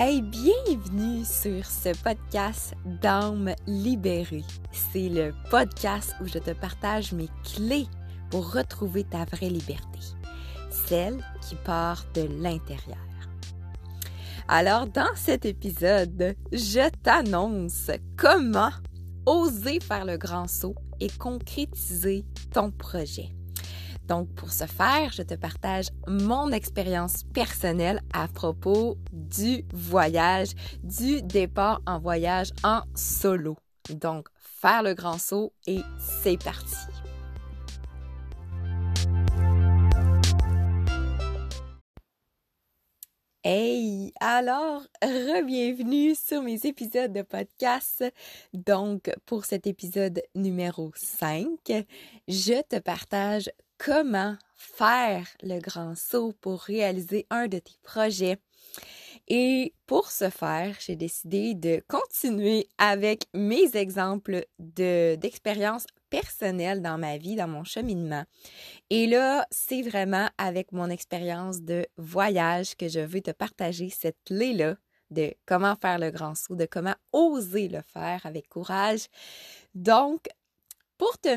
Hey, bienvenue sur ce podcast d'âme libérée. C'est le podcast où je te partage mes clés pour retrouver ta vraie liberté, celle qui part de l'intérieur. Alors, dans cet épisode, je t'annonce comment oser faire le grand saut et concrétiser ton projet. Donc, pour ce faire, je te partage mon expérience personnelle à propos du voyage, du départ en voyage en solo. Donc, faire le grand saut et c'est parti. Hey, alors, re-bienvenue sur mes épisodes de podcast. Donc, pour cet épisode numéro 5, je te partage comment faire le grand saut pour réaliser un de tes projets. Et pour ce faire, j'ai décidé de continuer avec mes exemples de, d'expériences personnelles dans ma vie, dans mon cheminement. Et là, c'est vraiment avec mon expérience de voyage que je veux te partager cette clé-là de comment faire le grand saut, de comment oser le faire avec courage. Donc, pour te,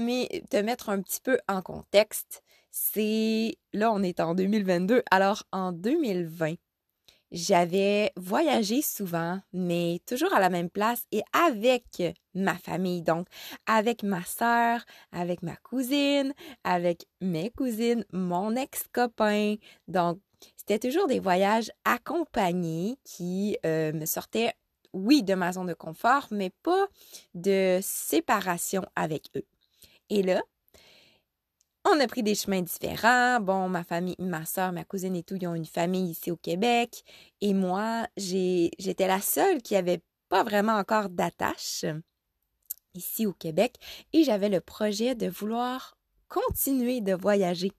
mettre un petit peu en contexte, c'est là, on est en 2022. Alors, en 2020, j'avais voyagé souvent, mais toujours à la même place et avec ma famille. Donc, avec ma sœur, avec ma cousine, avec mes cousines, mon ex-copain. Donc, c'était toujours des voyages accompagnés qui euh, me sortaient, oui, de ma zone de confort, mais pas de séparation avec eux. Et là, on a pris des chemins différents. Bon, ma famille, ma soeur, ma cousine et tout, ils ont une famille ici au Québec. Et moi, j'étais la seule qui avait pas vraiment encore d'attache ici au Québec. Et j'avais le projet de vouloir continuer de voyager.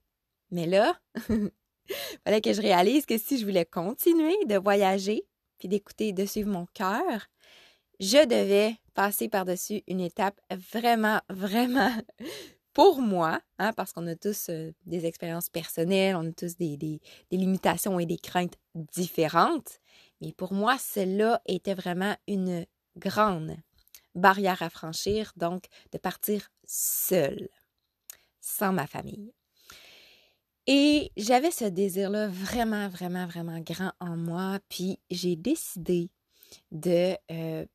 Mais là, il fallait que je réalise que si je voulais continuer de voyager, puis d'écouter, de suivre mon cœur, je devais passer par-dessus une étape vraiment, vraiment pour moi, hein, parce qu'on a tous euh, des expériences personnelles, on a tous des, limitations et des craintes différentes, mais pour moi, celle-là était vraiment une grande barrière à franchir, donc de partir seule, sans ma famille. Et j'avais ce désir-là vraiment, vraiment, vraiment grand en moi, puis j'ai décidé de euh,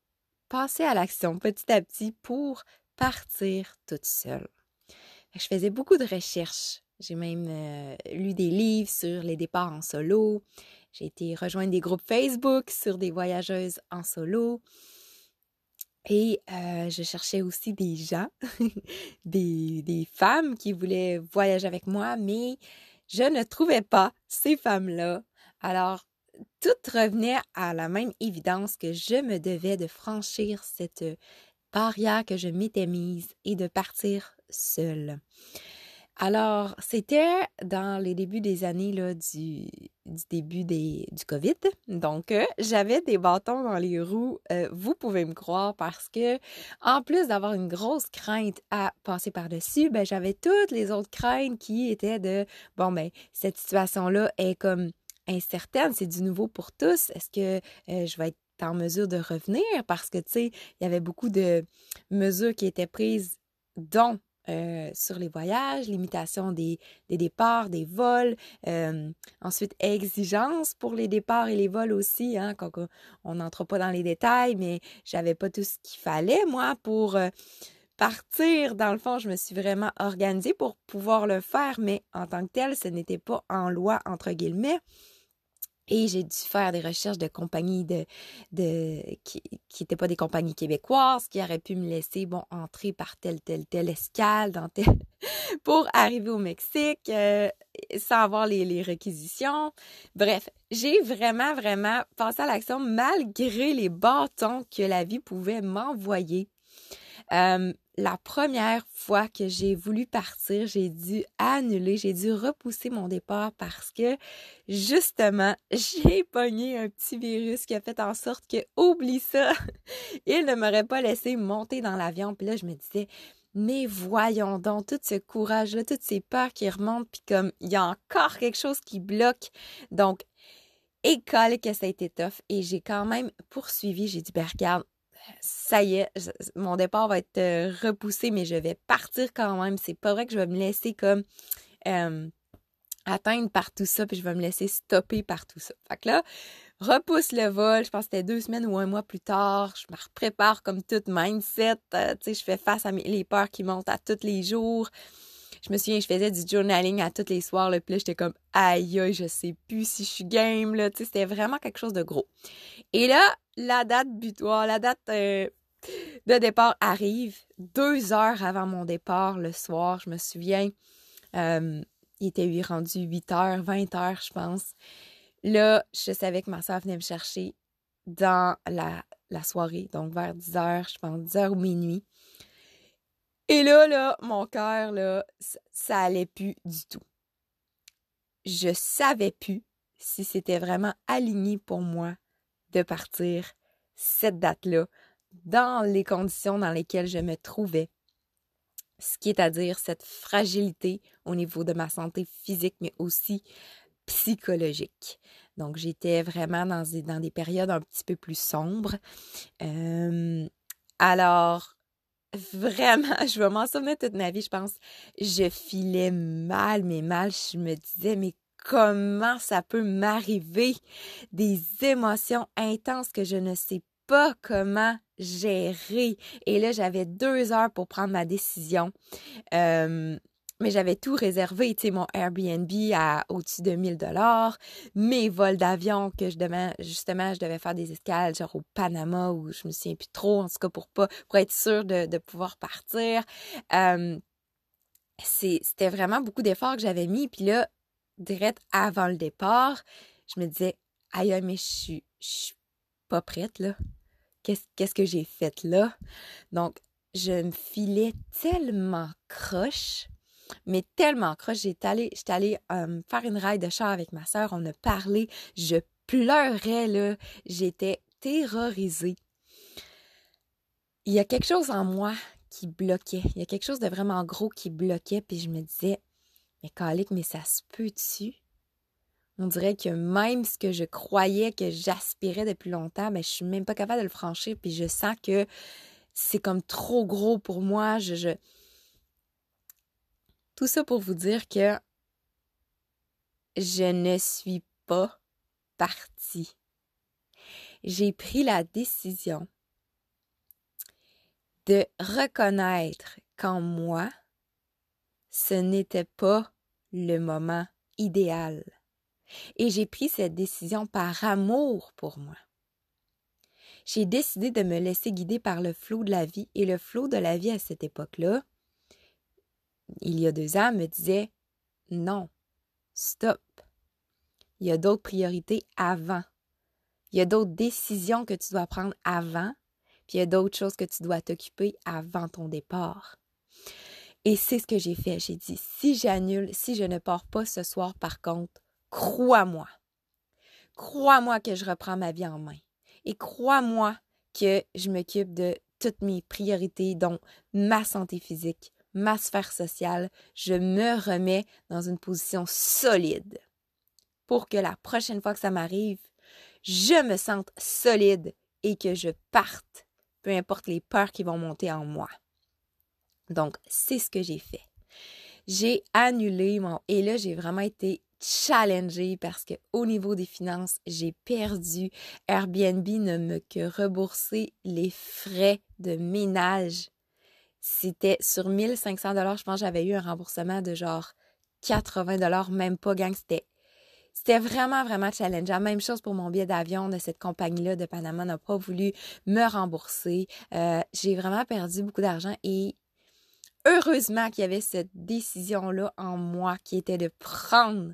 passer à l'action petit à petit pour partir toute seule. Je faisais beaucoup de recherches. J'ai même euh, lu des livres sur les départs en solo. J'ai été rejoindre des groupes Facebook sur des voyageuses en solo. Et euh, je cherchais aussi des gens, des, des femmes qui voulaient voyager avec moi, mais je ne trouvais pas ces femmes-là. Alors, tout revenait à la même évidence que je me devais de franchir cette barrière que je m'étais mise et de partir seule. Alors, c'était dans les débuts des années là, du, début du COVID. Donc, euh, j'avais des bâtons dans les roues, euh, vous pouvez me croire, parce que en plus d'avoir une grosse crainte à passer par-dessus, ben, j'avais toutes les autres craintes qui étaient de, bon, ben, cette situation-là est comme incertaine, c'est du nouveau pour tous. Est-ce que euh, je vais être en mesure de revenir? Parce que, tu sais, il y avait beaucoup de mesures qui étaient prises, dont euh, sur les voyages, limitation des, départs, des vols, euh, ensuite exigence pour les départs et les vols aussi, hein, on n'entre pas dans les détails, mais j'avais pas tout ce qu'il fallait, moi, pour partir. Dans le fond, je me suis vraiment organisée pour pouvoir le faire, mais en tant que tel, ce n'était pas en loi, entre guillemets. Et j'ai dû faire des recherches de compagnies de, de qui n'étaient pas des compagnies québécoises, qui auraient pu me laisser, bon, entrer par telle, telle, telle escale pour arriver au Mexique euh, sans avoir les, les réquisitions. Bref, j'ai vraiment, vraiment passé à l'action malgré les bâtons que la vie pouvait m'envoyer. Euh, la première fois que j'ai voulu partir, j'ai dû annuler, j'ai dû repousser mon départ parce que justement, j'ai pogné un petit virus qui a fait en sorte que, oublie ça, il ne m'aurait pas laissé monter dans l'avion. Puis là, je me disais, mais voyons donc, tout ce courage-là, toutes ces peurs qui remontent, puis comme il y a encore quelque chose qui bloque. Donc, école que ça a été tough et j'ai quand même poursuivi. J'ai dit, ben ça y est, mon départ va être euh, repoussé, mais je vais partir quand même. C'est pas vrai que je vais me laisser comme atteindre par tout ça, puis je vais me laisser stopper par tout ça. Fait que là, repousse le vol. Je pense que c'était deux semaines ou un mois plus tard. Je me prépare comme toute mindset. Euh, tu sais, je fais face à mes, les peurs qui montent à tous les jours. Je me souviens, je faisais du journaling à tous les soirs. Là, puis j'étais comme, aïe, aïe, je sais plus si je suis game. Là, c'était vraiment quelque chose de gros. Et là, la date butoir, la date euh, de départ arrive deux heures avant mon départ le soir. Je me souviens, euh, il était rendu 8 heures, 20 heures, je pense. Là, je savais que ma soeur venait me chercher dans la, la soirée, donc vers 10 heures, je pense 10 heures ou minuit. Et là, là, mon cœur, là, ça allait plus du tout. Je savais plus si c'était vraiment aligné pour moi de partir cette date-là dans les conditions dans lesquelles je me trouvais. Ce qui est à dire cette fragilité au niveau de ma santé physique, mais aussi psychologique. Donc, j'étais vraiment dans des, dans des périodes un petit peu plus sombres. Euh, alors, vraiment, je vais m'en souvenir toute ma vie, je pense. Je filais mal, mais mal. Je me disais, mais comment ça peut m'arriver? Des émotions intenses que je ne sais pas comment gérer. Et là, j'avais deux heures pour prendre ma décision. Euh, mais j'avais tout réservé, tu sais, mon Airbnb à au-dessus de 1000 dollars, mes vols d'avion que je devais, justement, je devais faire des escales, genre au Panama, où je me souviens plus trop, en tout cas, pour pas, pour être sûre de, pouvoir partir. C'était vraiment beaucoup d'efforts que j'avais mis, puis là, direct avant le départ, je me disais, aïe, mais je suis, je suis pas prête, là. Qu'est-ce, qu'est-ce que j'ai fait là? Donc, je me filais tellement croche mais tellement croche. J'étais allée, j'étais allée faire une ride de char avec ma sœur. On a parlé. Je pleurais, là. J'étais terrorisée. Il y a quelque chose en moi qui bloquait. Il y a quelque chose de vraiment gros qui bloquait. Puis je me disais, mais Calique, mais ça se peut-tu? On dirait que même ce que je croyais que j'aspirais depuis longtemps, mais je suis même pas capable de le franchir. Puis je sens que c'est comme trop gros pour moi. je, tout ça pour vous dire que je ne suis pas partie. J'ai pris la décision de reconnaître qu'en moi, ce n'était pas le moment idéal. Et j'ai pris cette décision par amour pour moi. J'ai décidé de me laisser guider par le flot de la vie et le flot de la vie à cette époque-là, il y a deux ans, me disait non, stop. Il y a d'autres priorités avant. Il y a d'autres décisions que tu dois prendre avant, puis il y a d'autres choses que tu dois t'occuper avant ton départ. Et c'est ce que j'ai fait. J'ai dit, si j'annule, si je ne pars pas ce soir, par contre, crois-moi. Crois-moi que je reprends ma vie en main. Et crois-moi que je m'occupe de toutes mes priorités, dont ma santé physique, ma sphère sociale, je me remets dans une position solide pour que la prochaine fois que ça m'arrive, je me sente solide et que je parte, peu importe les peurs qui vont monter en moi. Donc, c'est ce que j'ai fait. J'ai annulé mon... Et là, j'ai vraiment été challengée parce que au niveau des finances, j'ai perdu. Airbnb ne me que rembourser les frais de ménage c'était sur 1500 dollars, je pense j'avais eu un remboursement de genre 80 dollars, même pas gang, c'était c'était vraiment, vraiment challengeant. Même chose pour mon billet d'avion de cette compagnie-là de Panama n'a pas voulu me rembourser. Euh, j'ai vraiment perdu beaucoup d'argent et heureusement qu'il y avait cette décision-là en moi qui était de prendre,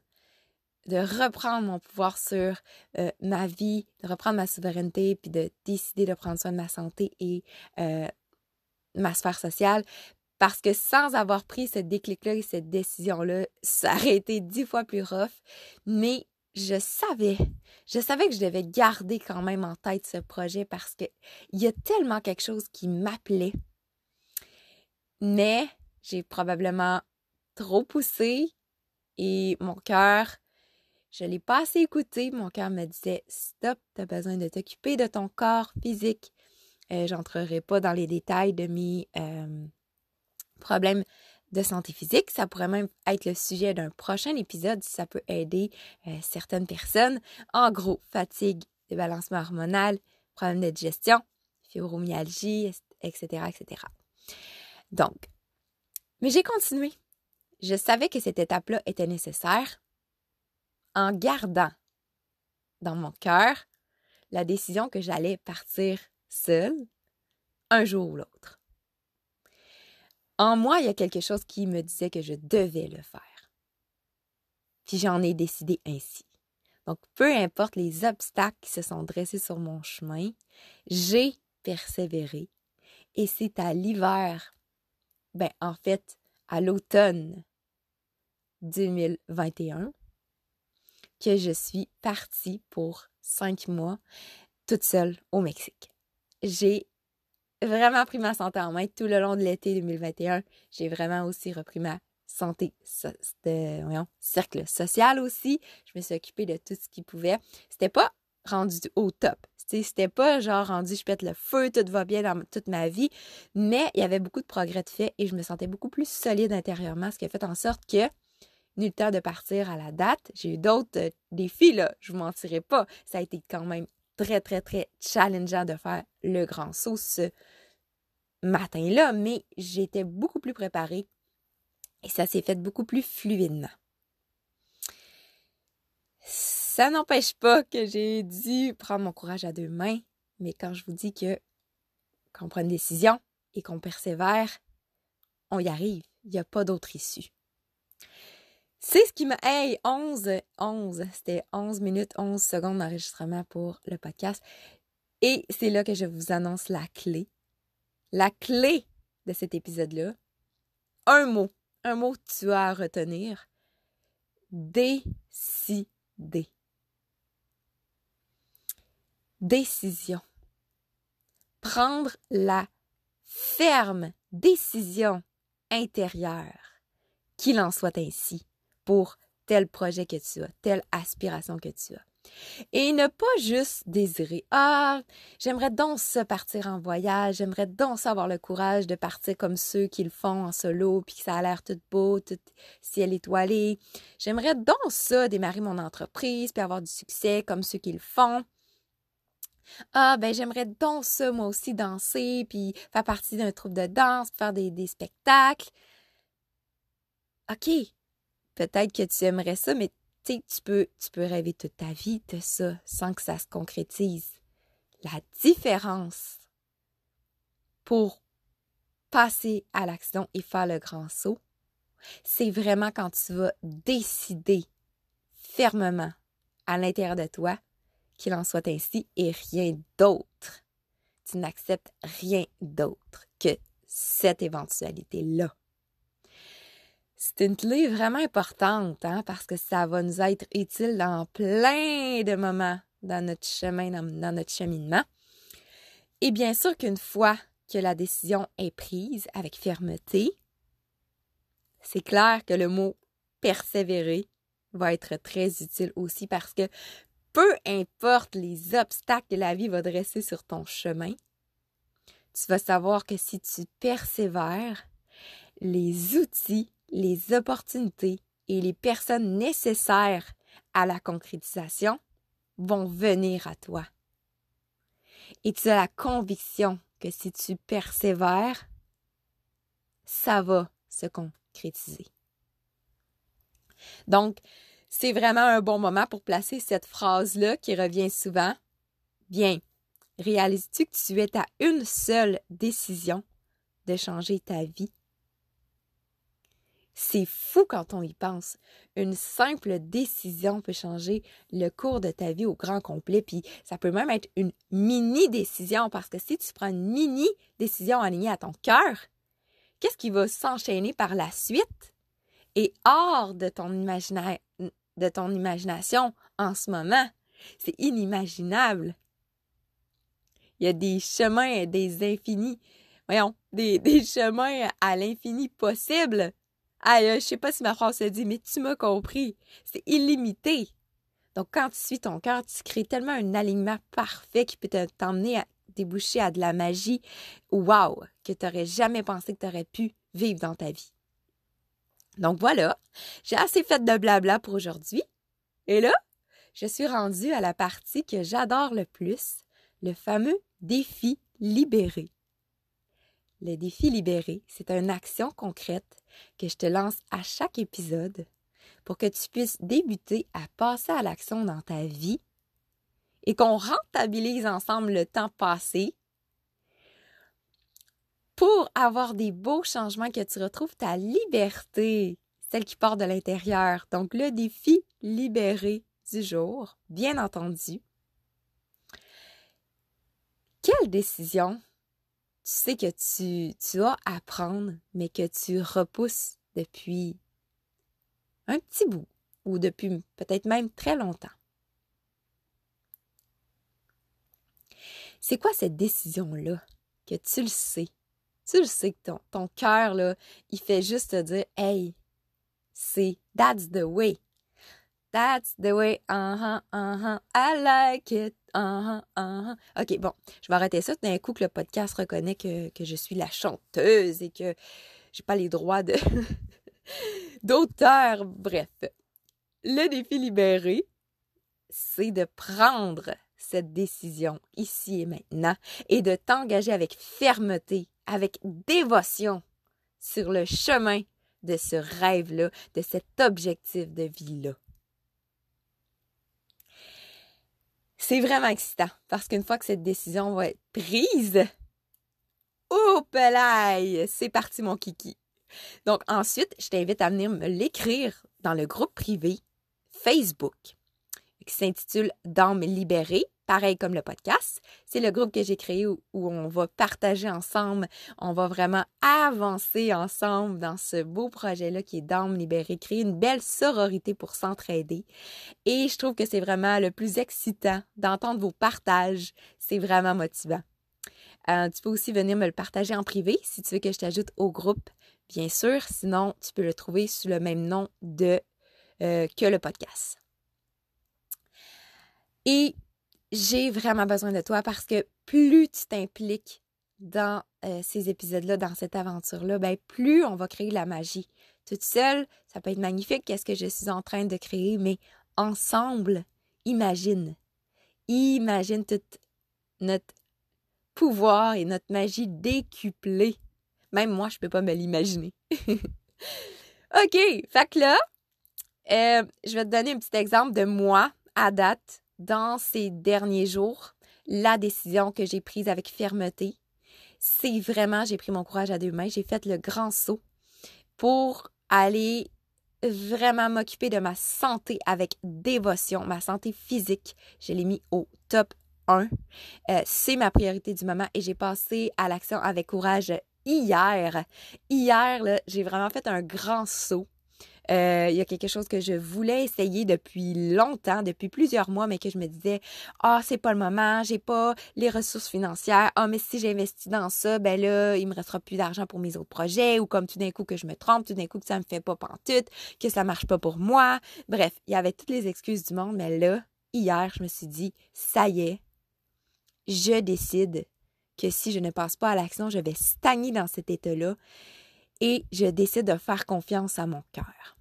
de reprendre mon pouvoir sur euh, ma vie, de reprendre ma souveraineté, puis de décider de prendre soin de ma santé et euh, ma sphère sociale parce que sans avoir pris ce déclic-là et cette décision-là, ça aurait été dix fois plus rough. Mais je savais, je savais que je devais garder quand même en tête ce projet parce que il y a tellement quelque chose qui m'appelait. Mais j'ai probablement trop poussé et mon cœur, je l'ai pas assez écouté. Mon cœur me disait stop, tu as besoin de t'occuper de ton corps physique. Euh, J'entrerai pas dans les détails de mes euh, problèmes de santé physique. Ça pourrait même être le sujet d'un prochain épisode si ça peut aider euh, certaines personnes. En gros, fatigue, débalancement hormonal, problème de digestion, fibromyalgie, etc., etc. Donc, mais j'ai continué. Je savais que cette étape-là était nécessaire en gardant dans mon cœur la décision que j'allais partir seule un jour ou l'autre. En moi, il y a quelque chose qui me disait que je devais le faire. Puis j'en ai décidé ainsi. Donc, peu importe les obstacles qui se sont dressés sur mon chemin, j'ai persévéré. Et c'est à l'hiver, ben en fait, à l'automne 2021, que je suis partie pour cinq mois toute seule au Mexique. J'ai vraiment pris ma santé en main tout le long de l'été 2021. J'ai vraiment aussi repris ma santé, de, cercle social aussi. Je me suis occupée de tout ce qui pouvait. C'était pas rendu au top. C'était pas genre rendu je pète le feu, tout va bien dans toute ma vie, mais il y avait beaucoup de progrès de fait et je me sentais beaucoup plus solide intérieurement, ce qui a fait en sorte que ni le temps de partir à la date. J'ai eu d'autres euh, défis, là, je vous mentirai pas. Ça a été quand même très, très, très challengeant de faire le grand saut ce matin-là, mais j'étais beaucoup plus préparée et ça s'est fait beaucoup plus fluidement. Ça n'empêche pas que j'ai dû prendre mon courage à deux mains, mais quand je vous dis que quand on prend une décision et qu'on persévère, on y arrive. Il n'y a pas d'autre issue. C'est ce qui m'a... Hey, 11, 11, c'était 11 minutes, 11 secondes d'enregistrement pour le podcast. Et c'est là que je vous annonce la clé. La clé de cet épisode-là. Un mot. Un mot que tu as à retenir. Décider. Décision. Prendre la ferme décision intérieure qu'il en soit ainsi pour tel projet que tu as, telle aspiration que tu as. Et ne pas juste désirer Ah, j'aimerais donc ça partir en voyage, j'aimerais donc avoir le courage de partir comme ceux qui le font en solo, puis que ça a l'air tout beau, tout ciel étoilé. J'aimerais donc ça démarrer mon entreprise, puis avoir du succès comme ceux qui le font. Ah, ben j'aimerais donc ça, moi aussi, danser, puis faire partie d'un troupe de danse, faire des, des spectacles. OK, peut-être que tu aimerais ça, mais tu peux, tu peux rêver toute ta vie de ça sans que ça se concrétise. La différence pour passer à l'action et faire le grand saut, c'est vraiment quand tu vas décider fermement à l'intérieur de toi qu'il en soit ainsi et rien d'autre. Tu n'acceptes rien d'autre que cette éventualité-là. C'est une clé vraiment importante, hein, parce que ça va nous être utile dans plein de moments dans notre chemin, dans, notre cheminement. Et bien sûr qu'une fois que la décision est prise avec fermeté, c'est clair que le mot persévérer va être très utile aussi parce que peu importe les obstacles que la vie va dresser sur ton chemin, tu vas savoir que si tu persévères, les outils les opportunités et les personnes nécessaires à la concrétisation vont venir à toi. Et tu as la conviction que si tu persévères, ça va se concrétiser. Donc, c'est vraiment un bon moment pour placer cette phrase-là qui revient souvent. Bien, réalises-tu que tu es à une seule décision de changer ta vie? C'est fou quand on y pense. Une simple décision peut changer le cours de ta vie au grand complet, puis ça peut même être une mini décision parce que si tu prends une mini décision alignée à ton cœur, qu'est-ce qui va s'enchaîner par la suite? Et hors de ton, de ton imagination en ce moment? C'est inimaginable. Il y a des chemins, des infinis, voyons, des, des chemins à l'infini possible ah, je sais pas si ma phrase se dit, mais tu m'as compris. C'est illimité. Donc, quand tu suis ton cœur, tu crées tellement un alignement parfait qui peut t'emmener à déboucher à de la magie, wow, que tu n'aurais jamais pensé que tu aurais pu vivre dans ta vie. Donc voilà, j'ai assez fait de blabla pour aujourd'hui. Et là, je suis rendue à la partie que j'adore le plus, le fameux défi libéré. Le défi libéré, c'est une action concrète que je te lance à chaque épisode pour que tu puisses débuter à passer à l'action dans ta vie et qu'on rentabilise ensemble le temps passé pour avoir des beaux changements que tu retrouves ta liberté, celle qui part de l'intérieur. Donc le défi libéré du jour, bien entendu. Quelle décision tu sais que tu, tu as à prendre, mais que tu repousses depuis un petit bout ou depuis peut-être même très longtemps? C'est quoi cette décision-là que tu le sais? Tu le sais que ton, ton cœur, il fait juste te dire Hey, c'est that's the way. That's the way, uh-huh, uh-huh, I like it, uh-huh, uh-huh. OK, bon, je vais arrêter ça d'un coup que le podcast reconnaît que, que je suis la chanteuse et que j'ai pas les droits d'auteur. Bref, le défi libéré, c'est de prendre cette décision ici et maintenant et de t'engager avec fermeté, avec dévotion sur le chemin de ce rêve-là, de cet objectif de vie-là. C'est vraiment excitant parce qu'une fois que cette décision va être prise, oh c'est parti mon kiki. Donc ensuite, je t'invite à venir me l'écrire dans le groupe privé Facebook qui s'intitule Dame libérée pareil comme le podcast. C'est le groupe que j'ai créé où, on va partager ensemble, on va vraiment avancer ensemble dans ce beau projet-là qui est Dame libérée, créer une belle sororité pour s'entraider. Et je trouve que c'est vraiment le plus excitant d'entendre vos partages. C'est vraiment motivant. Euh, tu peux aussi venir me le partager en privé si tu veux que je t'ajoute au groupe, bien sûr. Sinon, tu peux le trouver sous le même nom de euh, que le podcast. Et j'ai vraiment besoin de toi parce que plus tu t'impliques dans euh, ces épisodes-là, dans cette aventure-là, ben plus on va créer la magie. Toute seule, ça peut être magnifique, qu'est-ce que je suis en train de créer, mais ensemble, imagine. Imagine tout notre pouvoir et notre magie décuplée. Même moi, je ne peux pas me l'imaginer. OK, fait que là, euh, je vais te donner un petit exemple de moi à date dans ces derniers jours, la décision que j'ai prise avec fermeté, c'est vraiment, j'ai pris mon courage à deux mains, j'ai fait le grand saut pour aller vraiment m'occuper de ma santé avec dévotion, ma santé physique. Je l'ai mis au top 1. Euh, c'est ma priorité du moment et j'ai passé à l'action avec courage hier. Hier, j'ai vraiment fait un grand saut euh, il y a quelque chose que je voulais essayer depuis longtemps, depuis plusieurs mois, mais que je me disais, ah, c'est pas le moment, j'ai pas les ressources financières. Ah, mais si j'investis dans ça, ben là, il me restera plus d'argent pour mes autres projets, ou comme tout d'un coup que je me trompe, tout d'un coup que ça me fait pas pantoute, que ça marche pas pour moi. Bref, il y avait toutes les excuses du monde, mais là, hier, je me suis dit, ça y est, je décide que si je ne passe pas à l'action, je vais stagner dans cet état-là et je décide de faire confiance à mon cœur.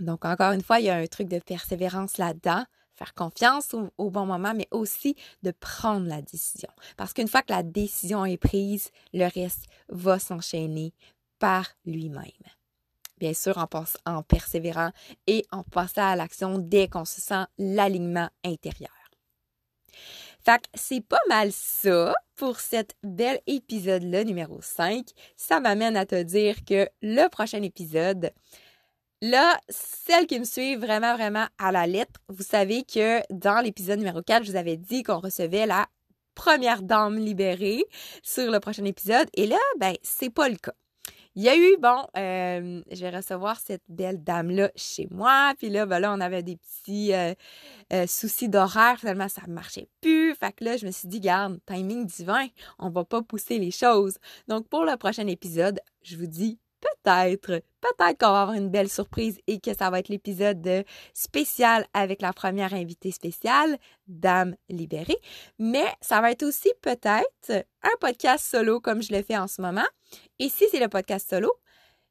Donc, encore une fois, il y a un truc de persévérance là-dedans, faire confiance au, bon moment, mais aussi de prendre la décision. Parce qu'une fois que la décision est prise, le reste va s'enchaîner par lui-même. Bien sûr, en, en persévérant et en passant à l'action dès qu'on se sent l'alignement intérieur. Fait que c'est pas mal ça pour cet bel épisode-là, numéro 5. Ça m'amène à te dire que le prochain épisode, Là, celles qui me suivent vraiment, vraiment à la lettre, vous savez que dans l'épisode numéro 4, je vous avais dit qu'on recevait la première dame libérée sur le prochain épisode. Et là, ben, c'est pas le cas. Il y a eu, bon, euh, je vais recevoir cette belle dame-là chez moi. Puis là, ben là, on avait des petits euh, euh, soucis d'horaire. Finalement, ça ne marchait plus. Fait que là, je me suis dit, garde, timing divin, on va pas pousser les choses. Donc, pour le prochain épisode, je vous dis peut-être, peut-être qu'on va avoir une belle surprise et que ça va être l'épisode spécial avec la première invitée spéciale, Dame Libérée. Mais ça va être aussi peut-être un podcast solo comme je le fais en ce moment. Et si c'est le podcast solo,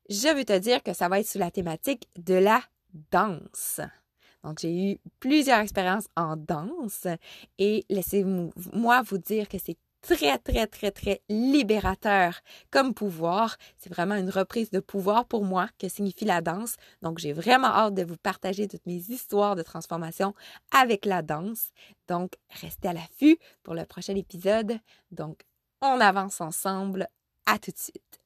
je veux te dire que ça va être sous la thématique de la danse. Donc, j'ai eu plusieurs expériences en danse et laissez-moi vous dire que c'est très, très, très, très libérateur comme pouvoir. C'est vraiment une reprise de pouvoir pour moi que signifie la danse. Donc, j'ai vraiment hâte de vous partager toutes mes histoires de transformation avec la danse. Donc, restez à l'affût pour le prochain épisode. Donc, on avance ensemble. À tout de suite.